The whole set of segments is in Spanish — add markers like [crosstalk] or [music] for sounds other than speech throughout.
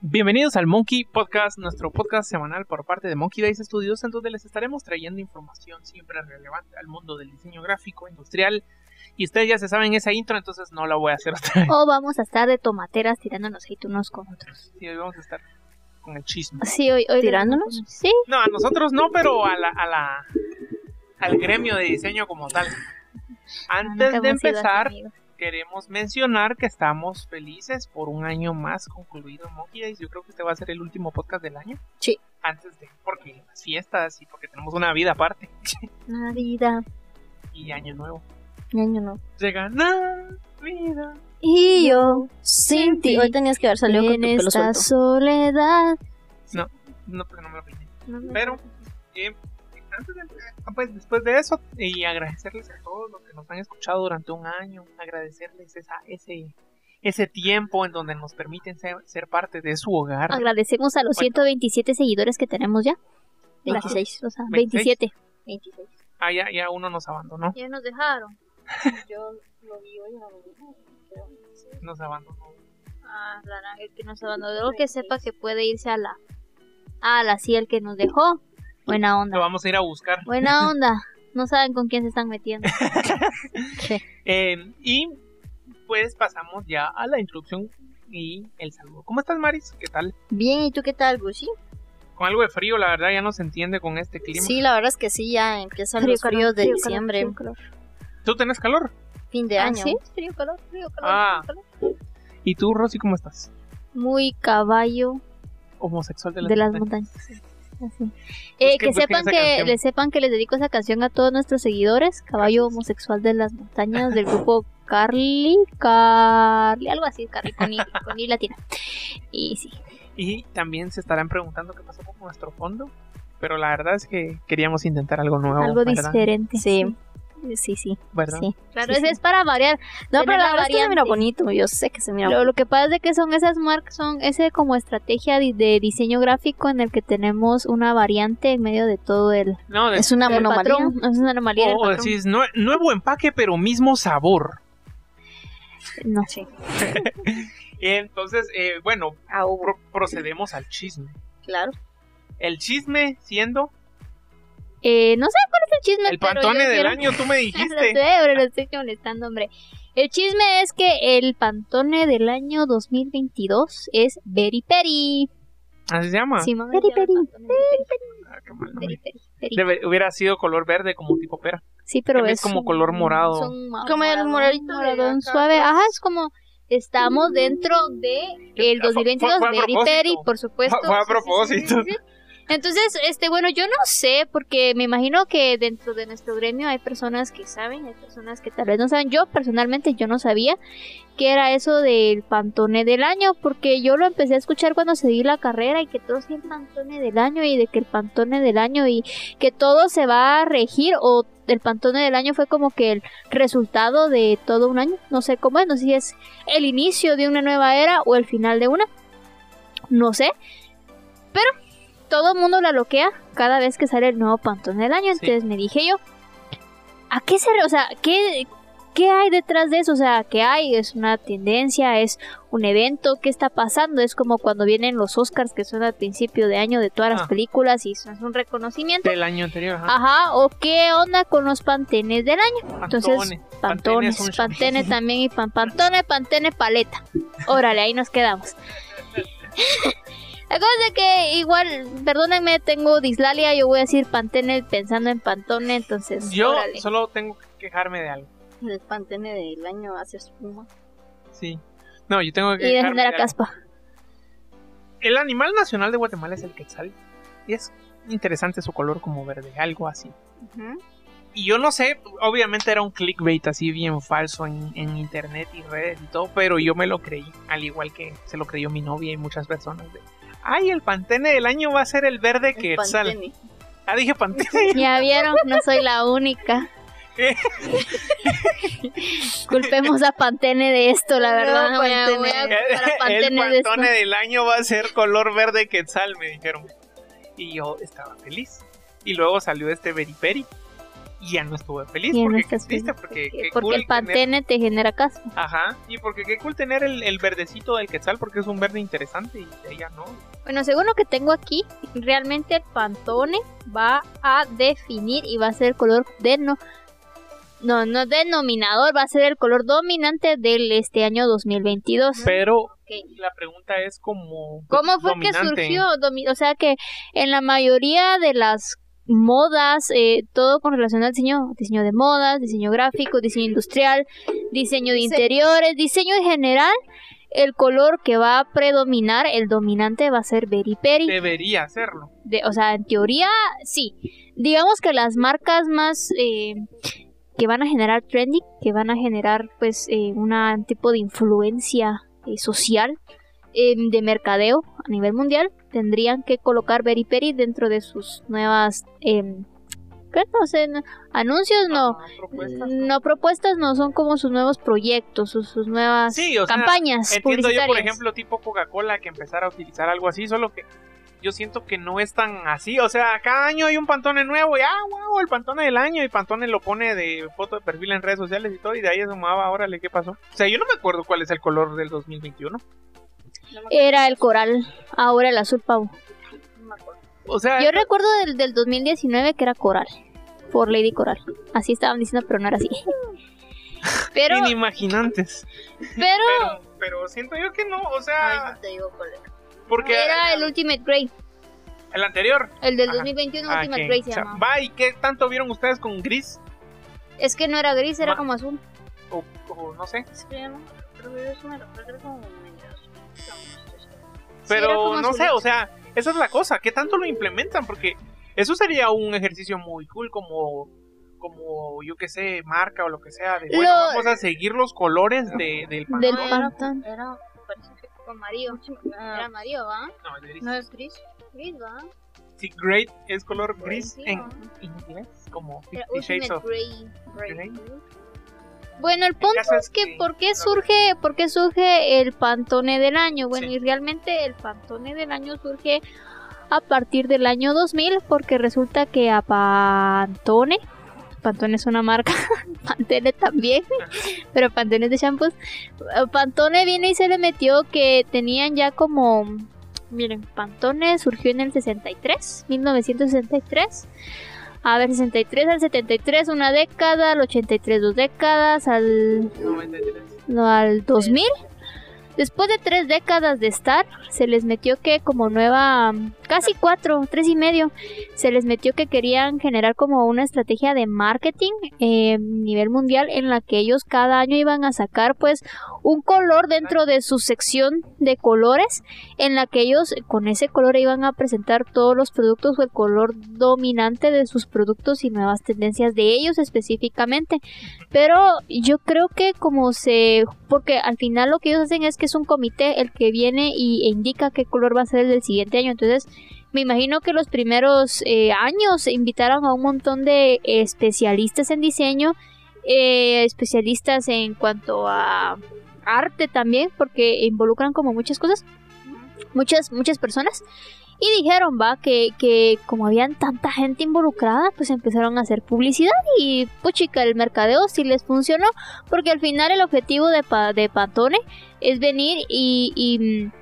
Bienvenidos al Monkey Podcast, nuestro podcast semanal por parte de Monkey Dice Studios, en donde les estaremos trayendo información siempre relevante al mundo del diseño gráfico, industrial. Y ustedes ya se saben esa intro, entonces no la voy a hacer otra vez. O vamos a estar de tomateras tirándonos hate unos con otros. Sí, hoy vamos a estar con el chisme. Sí, hoy, hoy ¿Tirándonos? Sí. No, a nosotros no, pero a la, a la al gremio de diseño como tal. Antes de empezar, queremos mencionar que estamos felices por un año más concluido Monkey Days. Yo creo que este va a ser el último podcast del año. Sí. Antes de, porque las fiestas y porque tenemos una vida aparte. [laughs] Navidad. y año nuevo. Año no. Llega Navidad. Y yo Sin ti. Hoy tenías que haber salido con tu pelo esta suelto. soledad. No, porque no me lo. No me- Pero, eh, pues, después de eso, y agradecerles a todos los que nos han escuchado durante un año, agradecerles esa, ese, ese tiempo en donde nos permiten ser, ser parte de su hogar. Agradecemos a los Bueno. 127 seguidores que tenemos ya. 26. O sea, 26. 27. 26. Ah, ya, ya uno nos abandonó, Ya nos dejaron. [laughs] Yo lo vi hoy en la mañana. nos abandonó. Ah, la que nos abandonó, que sepa que puede irse a la. A la sí, el que nos dejó. Buena [laughs] Lo onda. vamos a ir a buscar. Buena [laughs] onda. No saben con quién se están metiendo. [laughs] Eh, y pues pasamos ya a la introducción y el saludo. ¿Cómo estás, Maris? ¿Qué tal? Bien, ¿y tú qué tal, Gucci? Con algo de frío, la verdad ya no se entiende con este clima. Sí, la verdad es que sí, ya empiezan Frío, los calor, fríos de frío, calor, diciembre, frío, calor. ¿Tú tenés calor? fin de Ah, año. ¿sí? Frío, calor, frío, calor, Ah. frío, calor. ¿Y tú, Rosy, cómo estás? Muy caballo Homosexual de las, de las montañas. montañas. Así. Eh, Busquen- que sepan que canción. les sepan que les dedico esa canción a todos nuestros seguidores, caballo homosexual de las montañas del grupo Carly, Carly, algo así, Carly con I, con I latina. Y sí, Y también se estarán preguntando qué pasó con nuestro fondo. Pero la verdad es que queríamos intentar algo nuevo. algo ¿verdad? diferente. Sí. Sí, sí, ¿Verdad? sí. Claro, Sí, ese sí. es para variar. No, Tener pero la la verdad es que se mira bonito. Yo sé que se mira Lo, bonito. lo que pasa es de que son esas marcas, son ese como estrategia de, de diseño gráfico en el que tenemos una variante en medio de todo el, No, de- Es una patrón. Es una anomalía. del o patrón. decís nue- nuevo empaque, pero mismo sabor. No. Sí. [laughs] Entonces, eh, bueno, Ah, pro- procedemos al chisme. Claro. El chisme siendo Eh, no sé cuál es el chisme. el pantone del quiero- año, tú me [laughs] Lo dijiste. sé, pero lo estoy molestando, hombre. El chisme es que el Pantone del año 2022 es Berry Peri. Así se llama. Sí, mamá, Peri se llama Peri. Ah, Peri, hubiera sido color verde como tipo pera. Sí, pero es como un- color morado. un ma- Como el morado- moradito moradón suave. Ajá, es como estamos dentro de el Fue- 2022 fue a Berry propósito. Peri, por supuesto. Fue- fue a propósito. sí, sí, sí. Entonces, este, bueno, yo no sé, porque me imagino que dentro de nuestro gremio hay personas que saben, hay personas que tal vez no saben. Yo, personalmente, yo no sabía que era eso del Pantone del año, porque yo lo empecé a escuchar cuando seguí la carrera y que todo es el Pantone del año y de que el Pantone del año y que todo se va a regir o el Pantone del año fue como que el resultado de todo un año. No sé cómo es, no sé si es el inicio de una nueva era o el final de una. No sé. Pero todo el mundo la loquea cada vez que sale el nuevo Pantone del año. Sí. Entonces me dije yo, ¿a qué se... re- O sea, ¿qué, ¿qué hay detrás de eso? O sea, ¿qué hay? ¿Es una tendencia? ¿Es un evento? ¿Qué está pasando? Es como cuando vienen los Oscars que son al principio de año de todas las Ah. películas y es un reconocimiento. Del año anterior. Ajá. Ajá, o qué onda con los pantenes del año. entonces, Pantone. Pantones, es un pantene [laughs] también y pan, pantone, pantene, paleta. Órale, ahí nos quedamos. [laughs] La cosa es que igual, perdónenme, tengo dislalia, yo voy a decir pantene pensando en pantone, entonces, Yo órale. solo tengo que quejarme de algo. El pantene del año hace espuma. Sí. No, yo tengo que Y dejen quejarme de la algo. caspa. El animal nacional de Guatemala es el quetzal. Y es interesante su color como verde, algo así. Y yo no sé, obviamente era un clickbait así bien falso en, en internet y redes y todo, pero yo me lo creí, al igual que se lo creyó mi novia y muchas personas. De, Ay, el pantene del año va a ser el verde El quetzal. pantene. Ah, dije pantene. [laughs] Ya vieron, no soy la única. [laughs] Culpemos a Pantene de esto, la verdad. No, voy a- voy a Pantene. el de pantone del año va a ser color verde quetzal, me dijeron. Y yo estaba feliz. Y luego salió este Beriperi. Y ya no estuve feliz no porque qué triste, feliz, porque, porque, qué porque cool el tener- pantene te genera caspa. Ajá, y porque qué cool tener el, el verdecito del quetzal porque es un verde interesante y de ella no. Bueno, según lo que tengo aquí, realmente el Pantone va a definir y va a ser el color de no, no, no denominador, va a ser el color dominante del este año 2022. Pero la pregunta es como... ¿Cómo fue dominante. que surgió? O sea que en la mayoría de las modas, eh, todo con relación al diseño, diseño de modas, diseño gráfico, diseño industrial, diseño de interiores, diseño en general, el color que va a predominar, el dominante va a ser Berry Peri. Debería hacerlo. De- o sea, en teoría, sí. Digamos que las marcas más eh, que van a generar trending, que van a generar pues eh, un tipo de influencia eh, social eh, de mercadeo a nivel mundial, tendrían que colocar Berry Peri dentro de sus nuevas... em, ¿qué? No sé, anuncios no. Ajá, propuestas. No propuestas, no son como sus nuevos proyectos, sus, sus nuevas Sí, o sea, campañas Entiendo yo, por ejemplo, tipo Coca-Cola que empezara a utilizar algo así, solo que yo siento que no es tan así. O sea, cada año hay un Pantone nuevo y ah, wow, el Pantone del año y Pantone lo pone de foto de perfil en redes sociales y todo y de ahí asomaba, órale, ¿qué pasó? O sea, yo no me acuerdo cuál es el color del 2021. Era el coral, ahora el azul pavo. no me acuerdo. O sea, Yo recuerdo del, del 2019 que era Coral, por Lady Coral. Así estaban diciendo, pero no era así. [laughs] Pero, inimaginantes. pero Pero, pero siento yo que no, o Ay, sea, no te digo cuál era. porque era el Ultimate Grey, el anterior. el del Ajá. 2021 Ah, Ultimate que- Grey se o sea, llama. va, ¿y qué tanto vieron ustedes con gris? Es que no era gris, era Ma- como azul. O, o no sé. Es que ya no creo que es una creo que como Sí, Pero no sé, o sea, esa es la cosa, ¿qué tanto lo implementan? Porque eso sería un ejercicio muy cool como como yo que sé, marca o lo que sea, de bueno, Lo- vamos a seguir los colores de, del pan. Del No, Pantone. Era, era Amarillo. ah, Era amarillo, ¿va? No, es gris. no es gris. Gris, ¿va? Sí, great es color gris Sí, en ¿no? inglés, como Fifty Shades of Grey. Grey. Bueno, el punto es es que ¿por qué surge, por qué surge el Pantone del año? Bueno, Sí. y realmente el Pantone del año surge a partir del año 2000 porque resulta que a Pantone, Pantone es una marca, [laughs] Pantene también, [laughs] pero Pantone es de shampoos, Pantone viene y se le metió que tenían ya como, miren, Pantone surgió en el 63, 1963. A ver, 63 al 73, una década, al 83, dos décadas, al, 93. no, al 2000. Después de tres décadas de estar, se les metió que como nueva, casi cuatro, tres y medio, se les metió que querían generar como una estrategia de marketing eh, nivel mundial en la que ellos cada año iban a sacar pues un color dentro de su sección de colores en la que ellos con ese color iban a presentar todos los productos o el color dominante de sus productos y nuevas tendencias de ellos específicamente. Pero yo creo que como se... Porque al final lo que ellos hacen es que es un comité el que viene y, e indica qué color va a ser el del siguiente año. Entonces me imagino que los primeros eh, años invitaron a un montón de especialistas en diseño, eh, especialistas en cuanto a arte también, porque involucran como muchas cosas, muchas, muchas personas. Y dijeron, va, que, que como habían tanta gente involucrada, pues empezaron a hacer publicidad y puchica, el mercadeo sí les funcionó, porque al final el objetivo de, Pa- de Pantone es venir y, y, mm,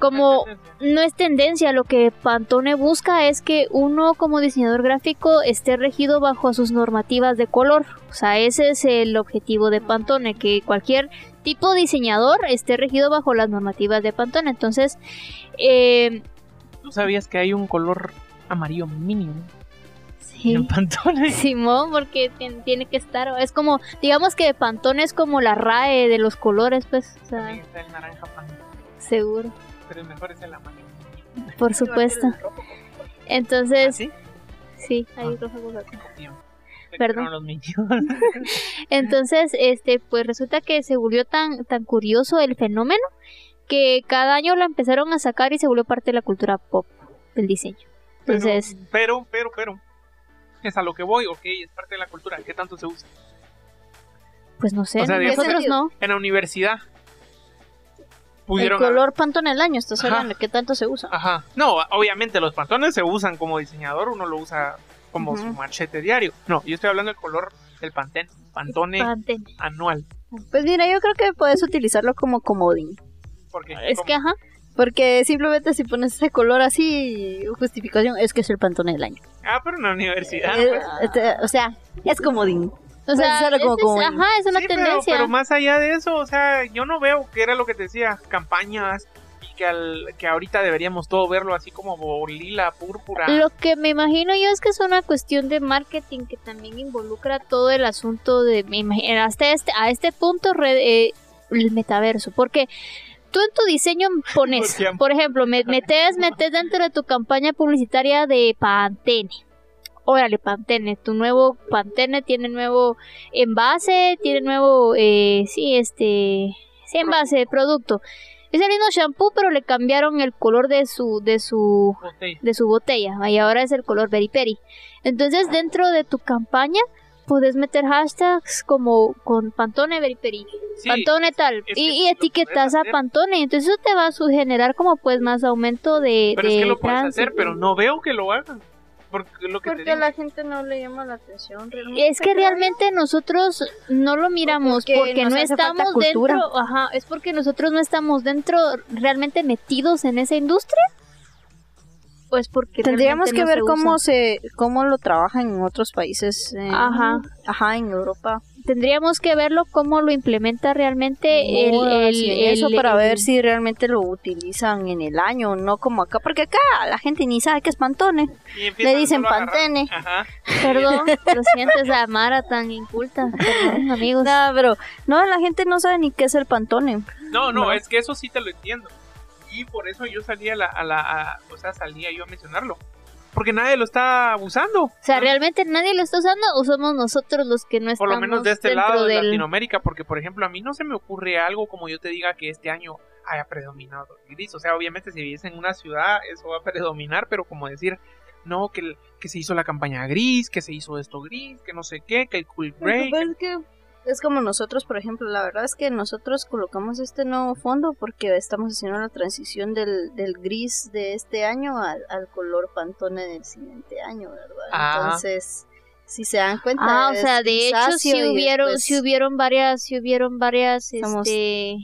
como no es tendencia, lo que Pantone busca es que uno como diseñador gráfico esté regido bajo sus normativas de color. O sea, ese es el objetivo de Pantone, que cualquier tipo diseñador esté regido bajo las normativas de Pantone. Entonces, eh, ¿Tú sabías que hay un color amarillo mínimo sí. en Pantone? [laughs] Simón, porque tien- tiene que estar, es como, digamos que Pantone es como la RAE de los colores, pues, o sea, está el naranja pan, seguro, pero el mejor es el amarillo. por supuesto. Entonces, ¿Sí? sí, Ah. hay rojo Perdón. los. [laughs] Entonces, este, pues resulta que se volvió tan, tan curioso el fenómeno que cada año la empezaron a sacar y se volvió parte de la cultura pop del diseño. Pero- Entonces, pero, pero, pero, es a lo que voy, ok, es parte de la cultura. ¿Qué tanto se usa? pues no sé, o sea, digamos- nosotros no. En la universidad El color Pantone del año, estás hablando de qué tanto se usa. Ajá. No, obviamente los pantones se usan como diseñador, uno lo usa como su machete diario. No, yo estoy hablando del color del Pantene, Pantone Pantene. anual. Pues mira, yo creo que puedes utilizarlo como comodín. Porque Es como- que, ajá. Porque simplemente si pones ese color así, justificación, es que es el pantone del año. Ah, pero en la universidad. Eh, pues. este, o sea, es comodín. O sea, usarlo como es- comodín. ajá, es una Sí, pero- tendencia. Pero, más allá de eso, o sea, yo no veo que era lo que te decía, campañas que, al, que ahorita deberíamos todo verlo así como lila, púrpura. Lo que me imagino yo es que es una cuestión de marketing que también involucra todo el asunto de, me imagino, hasta este, a este punto, re- eh, el metaverso, porque tú en tu diseño [laughs] pones, por ejemplo, me- metes, metes dentro de tu campaña publicitaria de Pantene. Órale, Pantene, tu nuevo Pantene tiene nuevo envase, tiene nuevo, eh, sí, este, sí, envase de producto. Es el mismo shampoo, pero le cambiaron el color de su, de su, Botella. de su botella y ahora es el color Peri Peri. Entonces dentro de tu campaña puedes meter hashtags como con Pantone Peri Peri, Sí, Pantone tal es que y, etiquetas a. Pantone. Entonces eso te va a generar como pues más aumento de, pero es que lo puedes hacer, pero no veo que lo hagan. Porque es lo que te Porque digo. la gente no le llama la atención. realmente, Es que realmente nosotros no lo miramos porque no estamos dentro, ajá, es porque nosotros no estamos dentro realmente metidos en esa industria. O es porque Tendríamos que no ver se cómo usa? se cómo lo trabajan en otros países. Ajá. Ajá, en Europa. Tendríamos que verlo cómo lo implementa realmente el, el- eso el- para el- ver si realmente lo utilizan en el año, no como acá, porque acá la gente ni sabe qué es Pantone. Le dicen Pantene. Ajá. Perdón, [laughs] lo siento, esa Mara tan inculta. Perdón, amigos. No, pero no, la gente no sabe ni qué es el Pantone. No, no, No. es que eso sí te lo entiendo. Y por eso yo salía a la, a la a- o sea, salía yo a mencionarlo. Porque nadie lo está usando. O sea, ¿realmente nadie lo está usando o somos nosotros los que no Por estamos lo menos de este dentro lado de del... Latinoamérica, porque por ejemplo a mí no se me ocurre algo como yo te diga que este año haya predominado el gris. O sea, obviamente si vives en una ciudad eso va a predominar, pero como decir, no, que, el- que se hizo la campaña gris, que se hizo esto gris, que no sé qué, que el cool break. Es que es como nosotros, por ejemplo, la verdad es que nosotros colocamos este nuevo fondo porque estamos haciendo la transición del, del gris de este año al, al color Pantone del siguiente año, ¿verdad? Ah. Entonces, si se dan cuenta, Ah, o sea, de hecho y hubieron, después- sí hubieron varias, sí hubieron varias, Estamos- este,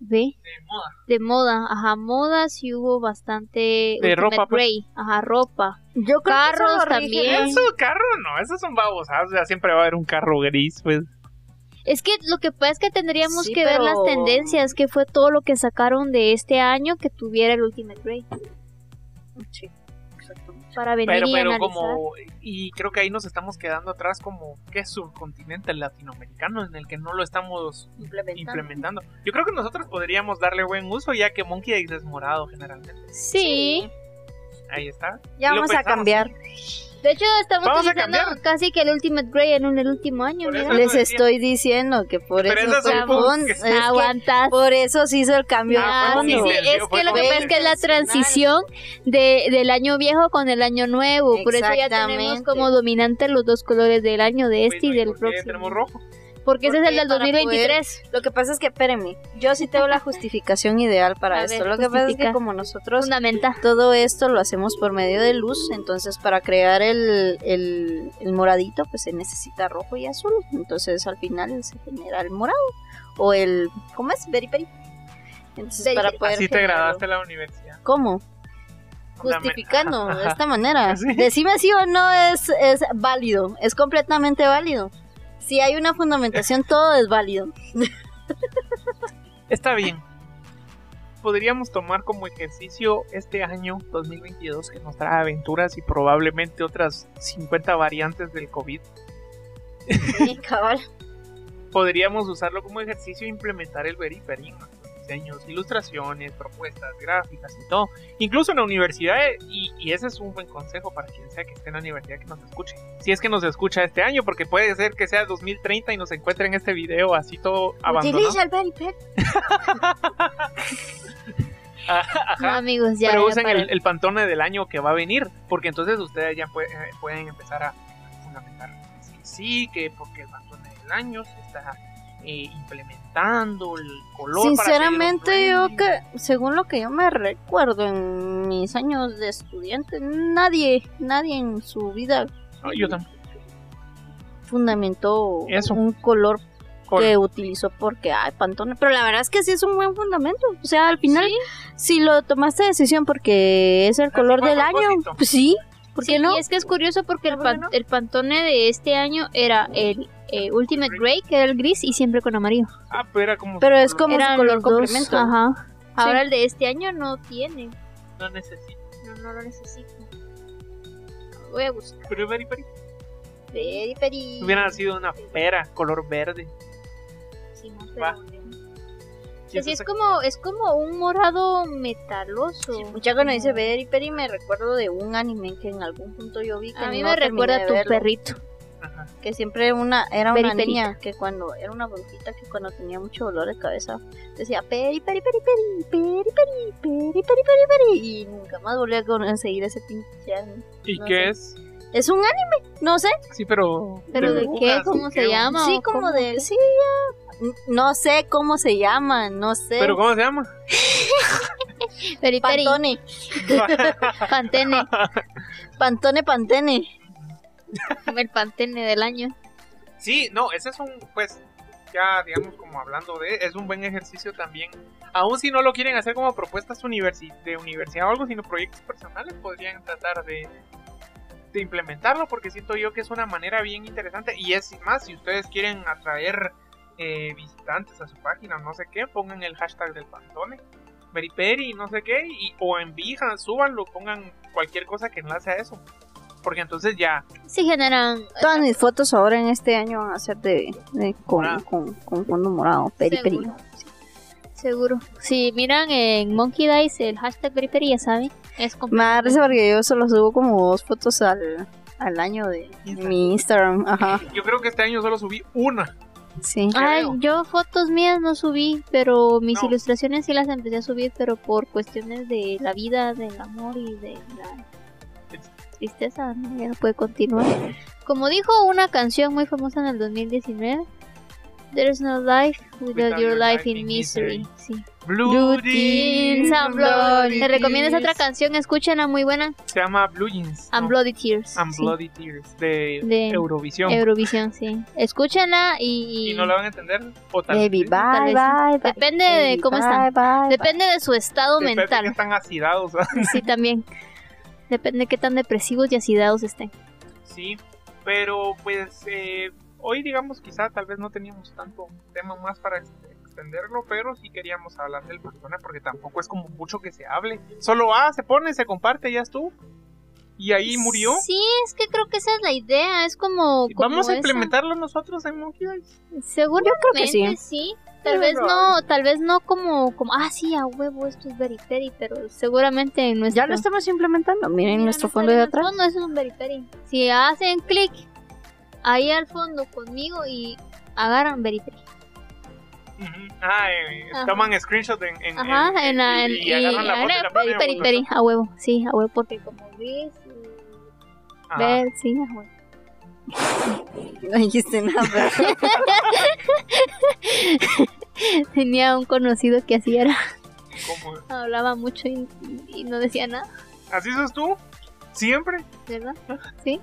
ve, de moda. de moda, ajá, moda sí hubo bastante De ropa, pues. Ajá, ropa. Yo creo que carros eso lo rige- también. Eso, carro, no, esos son babosados. O sea, siempre va a haber un carro gris, pues. Es que lo que pasa es que tendríamos Sí, que ver las tendencias, que fue todo lo que sacaron de este año que tuviera el Ultimate Grey Sí, exactamente. para venir Pero, y pero analizar. como. Y creo que ahí nos estamos quedando atrás, como. ¿Qué subcontinente latinoamericano en el que no lo estamos Implementando. implementando? Yo creo que nosotros podríamos darle buen uso, ya que Monkey X es morado generalmente. Sí. Ahí está. Ya Y vamos a cambiar. De hecho, estamos Vamos utilizando casi que el Ultimate Grey en un- el último año. Mira. Les decía. estoy diciendo que por Pero eso es que Aguantas. por eso se hizo el cambio. Ah, de Ah, sí, sí, es que lo que pasa es que es la transición de, del año viejo con el año nuevo. Por eso ya tenemos como dominante los dos colores del año de este y Pues, del ¿por qué próximo. tenemos rojo. Porque ese es el del para 2023. Lo que pasa es que, espérenme, yo sí tengo la justificación [laughs] ideal para A esto. ver, lo que pasa es que como nosotros Fundamenta. todo esto lo hacemos por medio de luz, entonces para crear el, el, el moradito pues se necesita rojo y azul. Entonces al final se genera el morado o el, ¿cómo es? Beri peri. Entonces Beri para poder Así te graduaste a la universidad. ¿Cómo? Justificando de [laughs] esta manera. Sí. Decime si o no es, es válido, es completamente válido. Si hay una fundamentación, todo es válido. [laughs] Está bien. Podríamos tomar como ejercicio este año 2022 que nos trae aventuras y probablemente otras 50 variantes del COVID. Sí, cabal. [laughs] Podríamos usarlo como ejercicio e implementar el nuestros diseños, ilustraciones, propuestas gráficas y todo. Incluso en la universidad, y, y ese es un buen consejo para quien sea que esté en la universidad que nos escuche. Si es que nos escucha este año, porque puede ser que sea 2030 y nos encuentre en este video así todo abandonado. Utiliza el. [laughs] Ajá. No, amigos, ya. pero usen el, el pantone del año que va a venir, porque entonces ustedes ya eh, pueden empezar a fundamentar es que sí, que porque el pantone del año está eh, implementando el color. Sinceramente, yo que, según lo que yo me recuerdo en mis años de estudiante, nadie, nadie en su vida yo también. fundamentó un color que utilizó porque hay Pantone. Pero la verdad es que sí es un buen fundamento. O sea, al final, si lo tomaste decisión porque es el color del año, pues sí. ¿Por qué no? Y es que es curioso porque el, el Pantone de este año era el eh, Ultimate Grey, que era el gris, y siempre con amarillo. Ah, pero era como. Pero es como era color complemento. Ajá. Ahora el de este año no tiene. No necesita. No, no lo necesita. Voy a buscar. Pero Peri Peri. Peri Peri. Hubiera sido una pera color verde. Sí, es como, es como un morado metaloso. Sí, mucha cuando dice Peri Peri me recuerdo de un anime que en algún punto yo vi que A mí me recuerda a tu perrito. Que siempre una era una niña que cuando era una bonita que cuando tenía mucho dolor de cabeza decía peri peri peri peri peri peri peri peri peri peri y nunca más volví a conseguir ese pinche anime. ¿Y qué es? Es un anime, no sé. Sí, pero ¿Pero de, qué? ¿Cómo se llama? Sí, como de sí, no sé cómo se llama, no sé. ¿Pero cómo se llama? peri, Pantone. [laughs] Pantene. Pantone, Pantene. El pantene del año. Sí, no, ese es un, pues, ya digamos como hablando de, es un buen ejercicio también. Aún si no lo quieren hacer como propuestas de universidad o algo, sino proyectos personales, podrían tratar de, implementarlo porque siento yo que es una manera bien interesante y es más, si ustedes quieren atraer eh, visitantes a su página, no sé qué, pongan el hashtag del Pantone, Beriperi, no sé qué, y, o en Behance, súbanlo, pongan cualquier cosa que enlace a eso porque entonces ya... Sí generan... Todas mis fotos ahora en este año van a ser de, con, con, fondo morado, periperi. Seguro. Si miran en Monkey Dice el hashtag periperi, ya saben, es. Me porque yo solo subo como dos fotos al, al año de mi Instagram. Ajá. Yo creo que este año solo subí una. Sí. Ay, yo fotos mías no subí, pero mis ilustraciones sí las empecé a subir, pero por cuestiones de la vida, del amor y de la tristeza, ya no puede continuar. Como dijo una canción muy famosa en el 2019, There's no life without, your, life, in misery. Sí. Blue, Jeans and Bloody Te recomiendo esa otra canción, escúchenla, muy buena. Se llama Blue Jeans. And Bloody Tears. And Bloody Tears, de, Eurovisión. Eurovisión, sí. Escúchenla y... ¿Y no la van a entender? O tal Baby, bye, bye, Depende de cómo están. Depende de su estado Depende mental. De que están acidados. [laughs] sí, también. Depende de qué tan depresivos y acidados estén. Sí, pero pues eh, hoy digamos quizá tal vez no teníamos tanto tema más para extenderlo, pero sí queríamos hablar del personaje porque tampoco es como mucho que se hable. Solo ah, se pone, se comparte, ya estuvo. Y ahí murió. Sí, es que creo que esa es la idea, es como... ¿Vamos a implementarlo nosotros en Monkey Seguro creo que sí. sí. Tal vez no, tal vez no como, como, ah, sí, a huevo, esto es Beriperi, pero seguramente en nuestro... Ya lo estamos implementando, miren nuestro fondo de atrás. No, eso es un Beriperi. Si hacen clic ahí al fondo conmigo y agarran Beriperi. Ah, eh, toman screenshot en, en, Ajá, en, en, y, agarran la foto la Peri, a huevo, sí, a huevo, porque como ves, ver, sí, a huevo. No dijiste nada. [laughs] Tenía un conocido que así era. Hablaba mucho y, no decía nada. ¿Así sos tú? ¿Siempre? ¿Verdad? Sí.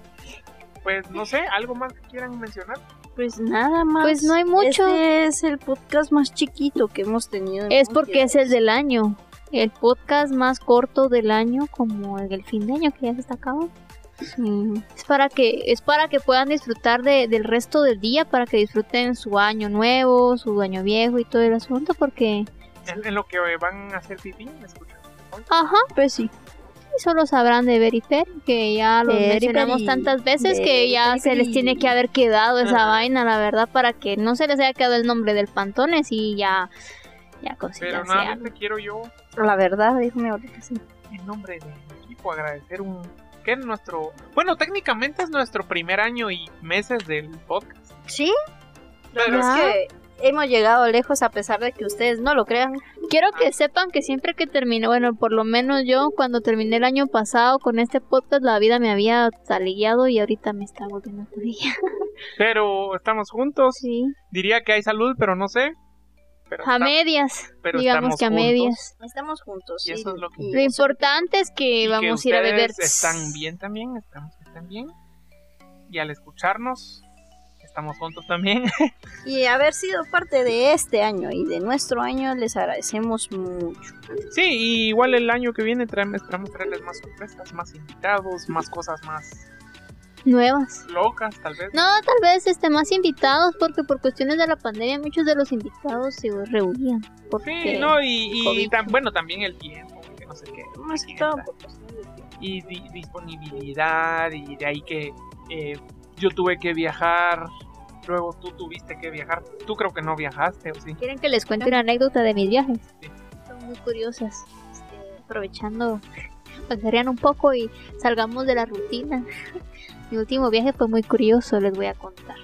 Pues no sé, ¿algo más que quieran mencionar? Pues nada más. Pues no hay mucho. Este es el podcast más chiquito que hemos tenido. Es porque es el del año. El podcast más corto del año, como el del fin de año que ya se está acabando. Es para que es para que puedan disfrutar de, del resto del día, para que disfruten su año nuevo, su año viejo y todo el asunto, porque en, lo que van a hacer pipí, escuchan? Ajá, pues sí. Y solo sabrán de Verifer, que ya lo mencionamos tantas veces que ya se les tiene que haber quedado esa vaina, la verdad, para que no se les haya quedado el nombre del Pantones y ya ya Pero nada, quiero yo. La verdad, déjame ahorita sí. En nombre del equipo agradecer un que nuestro, bueno, técnicamente es nuestro primer año y meses del podcast. Sí. Pero es que hemos llegado lejos a pesar de que ustedes no lo crean. Quiero que sepan que siempre que termino, bueno, por lo menos yo cuando terminé el año pasado con este podcast la vida me había talillado y ahorita me está volviendo a pero estamos juntos. Sí. Diría que hay salud, pero no sé. Pero A estamos- medias, pero digamos que a juntos. medias. Estamos juntos. Y eso es lo que- Lo importante es que Y vamos que a ir a beber. Están bien también, esperamos que estén bien. Y al escucharnos, estamos juntos también. [laughs] Y haber sido parte de este año y de nuestro año, les agradecemos mucho. sí, y igual el año que viene traemos, esperamos traerles más sorpresas, más invitados, más cosas más Nuevas. locas, tal vez. No, tal vez este, más invitados, porque por cuestiones de la pandemia muchos de los invitados se reunían. Porque... Sí, no, y, y tam- bueno, también el tiempo, que no sé qué. Más que todo por cuestión de tiempo. y di- disponibilidad y de ahí que eh, yo tuve que viajar, luego tú tuviste que viajar, tú creo que no viajaste o sí. ¿Quieren que les cuente una anécdota de mis viajes? Sí. Son muy curiosas. Este, aprovechando, para [laughs] que se rían un poco y salgamos de la rutina. [laughs] Mi último viaje fue muy curioso, les voy a contar.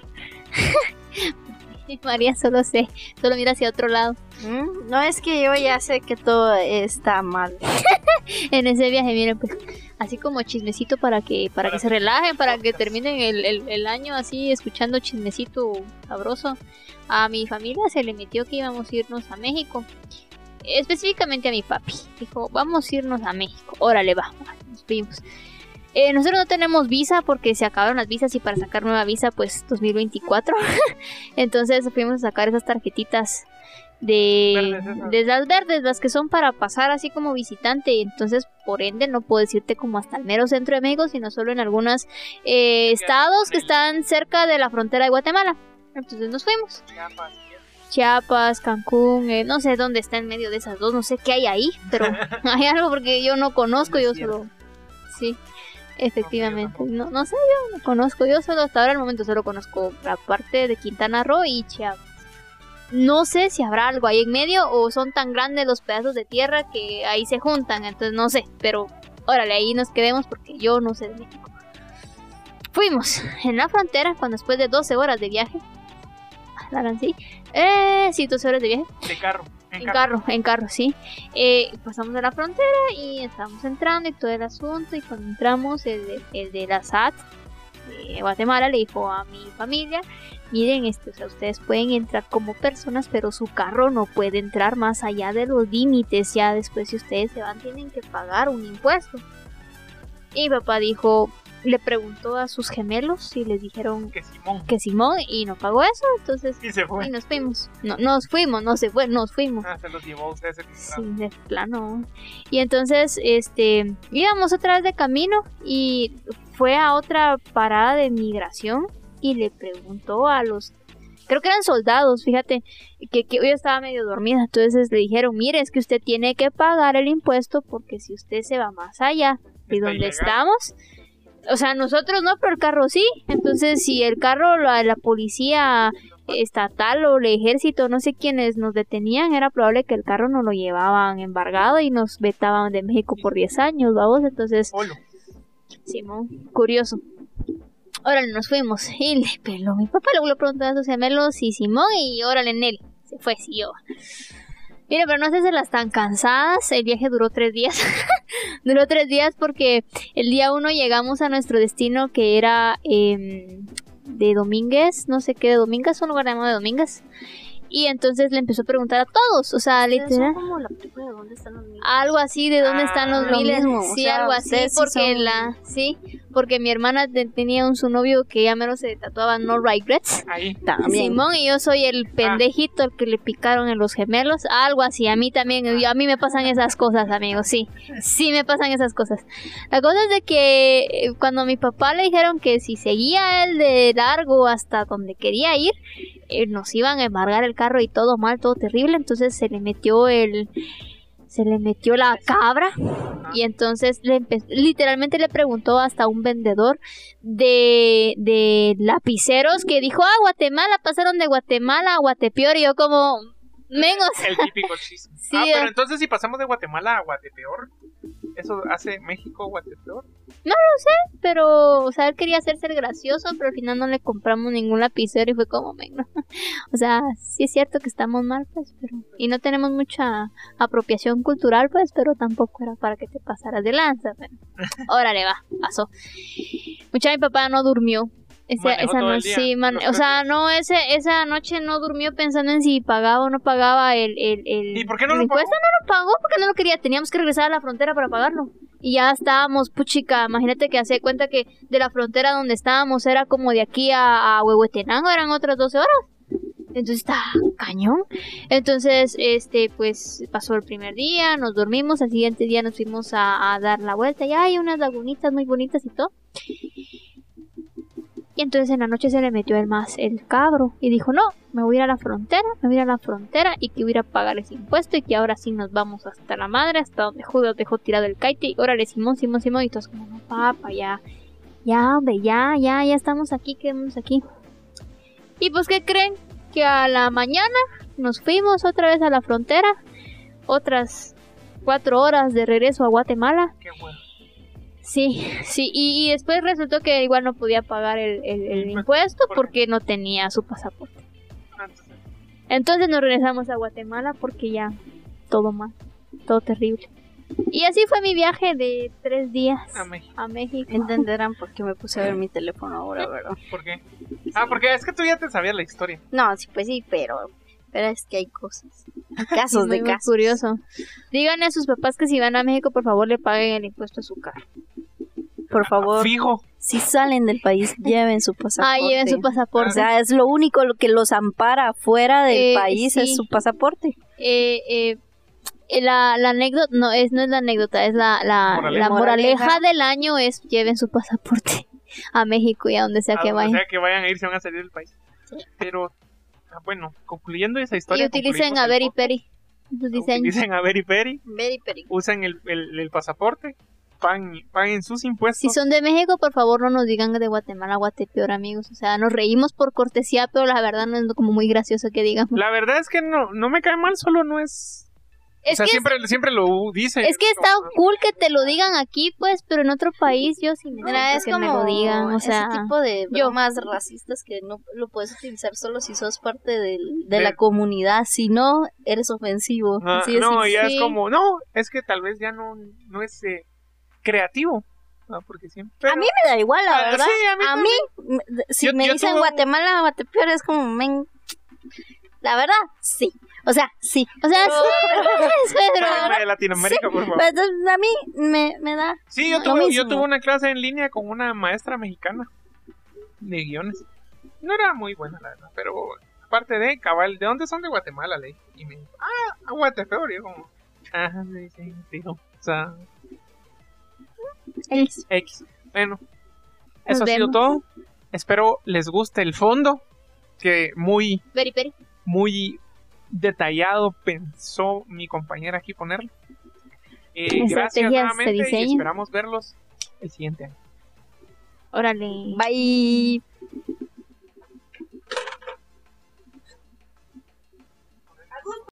[laughs] María solo sé, solo mira hacia otro lado. Mm, No es que yo ya sé que todo está mal. [laughs] En ese viaje, miren, pues, así como chismecito para que para que se relajen, para que terminen el, el- el año así escuchando chismecito sabroso. A mi familia se le metió que íbamos a irnos a México. Específicamente a mi papi. Dijo, vamos a irnos a México. Órale, va. Nos fuimos. Eh, nosotros no tenemos visa porque se acabaron las visas y para sacar nueva visa pues 2024. [laughs] Entonces fuimos a sacar esas tarjetitas de, Verdes esas. de las verdes, las que son para pasar así como visitante. Entonces por ende no puedes irte como hasta el mero centro de México, sino solo en algunos eh, estados que están cerca de la frontera de Guatemala. Entonces nos fuimos. Chiapas, Cancún, eh, no sé dónde está en medio de esas dos, no sé qué hay ahí, pero [laughs] hay algo porque yo no conozco, yo solo... Sí, efectivamente. No, no sé, yo no conozco, yo solo hasta ahora al momento solo conozco la parte de Quintana Roo y Chiapas. No sé si habrá algo ahí en medio o son tan grandes los pedazos de tierra que ahí se juntan, entonces no sé, pero órale, ahí nos quedemos porque yo no sé de México. Fuimos en la frontera cuando después de 12 horas de viaje, sí, eh, sí, 12 horas de viaje, De carro. En carro, en carro, sí. Eh, pasamos a la frontera y estamos entrando y todo el asunto. Y cuando entramos, el de, el de la SAT de Guatemala le dijo a mi familia: Miren, este, o sea, ustedes pueden entrar como personas, pero su carro no puede entrar más allá de los límites. Ya después, si ustedes se van, tienen que pagar un impuesto. Y mi papá dijo: Le preguntó a sus gemelos y les dijeron Que Simón. que Simón y no pagó eso. Entonces, Y se fue. y nos fuimos. No, nos fuimos, no se fue, nos fuimos. Ah, se los llevó a ustedes. Sí, de plano. Y entonces, este, íbamos otra vez de camino y fue a otra parada de migración y le preguntó a los, creo que eran soldados, fíjate, que, que yo estaba medio dormida, entonces le dijeron, mire, es que usted tiene que pagar el impuesto porque si usted se va más allá de Está donde ilegal. estamos, o sea, nosotros no, pero el carro sí, entonces si el carro, la, la policía estatal o el ejército, no sé quiénes nos detenían, era probable que el carro nos lo llevaban embargado y nos vetaban de México por 10 años, vamos, entonces, Olo. Simón, curioso. Órale, nos fuimos. Y le peló. Mi papá luego le preguntó a sus gemelos y Simón y órale en él. Se fue, siguió. Mira, pero no sé si las tan cansadas. El viaje duró tres días. [laughs] duró tres días porque el día uno llegamos a nuestro destino que era em, de Domínguez. No sé qué de Domínguez, un lugar llamado de Domínguez. Y entonces le empezó a preguntar a todos. O sea, literal. como la película de dónde están los niños. Algo así, ¿de dónde Ah, están los lo miles? mismo, o sí, sea, algo así, porque son- la, sí, porque mi hermana te- tenía un su novio que ya menos se tatuaba No Regrets. Ahí. También. Simón y yo soy el pendejito al que le picaron en los gemelos, algo así, a mí también, a mí me pasan esas cosas, amigos, sí, sí me pasan esas cosas. La cosa es de que eh, cuando a mi papá le dijeron que si seguía él de largo hasta donde quería ir, eh, nos iban a embargar el carro y todo mal, todo terrible, entonces se le metió el se le metió la cabra y entonces le literalmente le preguntó hasta un vendedor de, de lapiceros que dijo, ah, Guatemala, pasaron de Guatemala a Guatepeor y yo como, menos. El típico chisme. [laughs] Sí, ah, pero eh. entonces si pasamos de Guatemala a Guatepeor, ¿eso hace México Guatepeor? pero, o sea, él quería hacerse el gracioso, pero al final no le compramos ningún lapicero y fue como, "Venga". [laughs] o sea, sí es cierto que estamos mal, pues, pero, y no tenemos mucha apropiación cultural, pues, pero tampoco era para que te pasaras de lanza, pero, [laughs] órale, va, pasó. Mucha mi papá no durmió Esa, esa noche, sí, man, o sea, no, ese, esa noche no durmió pensando en si pagaba o no pagaba el, el, el, ¿Y por qué no lo impuesto. No lo pagó porque no lo quería. Teníamos que regresar a la frontera para pagarlo. Y ya estábamos, puchica, imagínate que hace cuenta que de la frontera donde estábamos era como de aquí a, a Huehuetenango, eran otras 12 horas. Entonces está cañón. Entonces, este, pues pasó el primer día, nos dormimos, al siguiente día nos fuimos a, a dar la vuelta. Y hay unas lagunitas muy bonitas y todo. Entonces en la noche se le metió el más el cabro y dijo, no, me voy a ir a la frontera, me voy a ir a la frontera y que voy a pagar ese impuesto y que ahora sí nos vamos hasta la madre, hasta donde Judas dejó tirado el kite y órale, Simón, Simón, Simón y todos como, no, papá, ya, ya, hombre, ya, ya, ya estamos aquí, quedamos aquí. Y pues, ¿qué creen? Que a la mañana nos fuimos otra vez a la frontera, otras cuatro horas de regreso a Guatemala. Qué bueno. Sí, sí, y, y después resultó que igual no podía pagar el, el- el Impuesto, porque no tenía su pasaporte. Ah, entonces, Entonces nos regresamos a Guatemala porque ya todo mal, todo terrible. Y así fue mi viaje de tres días A México. a México. Entenderán por qué me puse a ver mi teléfono ahora, ¿verdad? ¿Por qué? Ah, porque es que tú ya te sabías la historia. No, sí, pues sí, pero, pero es que hay cosas. [laughs] Casos muy, de muy casos. curioso. Díganle a sus papás que si van a México, por favor, le paguen el impuesto a su carro. Por favor, Fijo. si salen del país, [laughs] lleven su pasaporte. Ah, lleven su O pasaporte. sea, es lo único lo que los ampara fuera del Eh, país, sí. es su pasaporte. eh, eh, eh, la, la anécdota, no es, no es la anécdota, es la, la, Moraleja. la moraleja Moraleja. del año es lleven su pasaporte [laughs] a México y a donde sea a que donde vayan. sea que vayan a ir, se van a salir del país. Pero, bueno, concluyendo esa historia. Y utilicen a podcast. Peri. Sus diseños. Utilicen a Very Peri, usen el, el, el pasaporte, paguen, paguen sus impuestos. Si son de México, por favor no nos digan de Guatemala, Guatepeor, amigos. O sea, nos reímos por cortesía, pero la verdad no es como muy gracioso que digamos. La verdad es que no, no me cae mal, solo no es... Es o sea, que, siempre, siempre lo dice. es que está cool que te lo digan aquí, pues, pero en otro país yo sí me Mira, es que como me lo digan. O sea, ese tipo de yo. bromas racistas que no lo puedes utilizar solo si sos parte del- de De- la comunidad, si no, eres ofensivo. Ah, no, simple. ya sí. es como, no, es que tal vez ya no, no es eh, creativo. ah, porque siempre... A mí me da igual, la Ah, verdad. sí, a mí a mí, si Yo- me yo dicen tuve Guatemala, Guatepeor, es como, men... La verdad, sí. O sea, sí. o sea, sí, pero, Sáquenme de Latinoamérica, por favor. Pero a mí me, me da... Sí, yo tuve, yo tuve una clase en línea con una maestra mexicana de guiones. No era muy buena, la verdad, pero aparte de cabal, ¿de dónde son de Guatemala? Le dije. Y me dijo, ah, a Guatepeor. Y yo como, ajá, sí, sí, dijo. O sea, X. X. Bueno, Nos eso ha sido todo. Espero les guste el fondo, que muy, Very Peri. muy detallado pensó mi compañera aquí ponerlo. Eh, gracias nuevamente y esperamos verlos el siguiente año. Órale. Bye.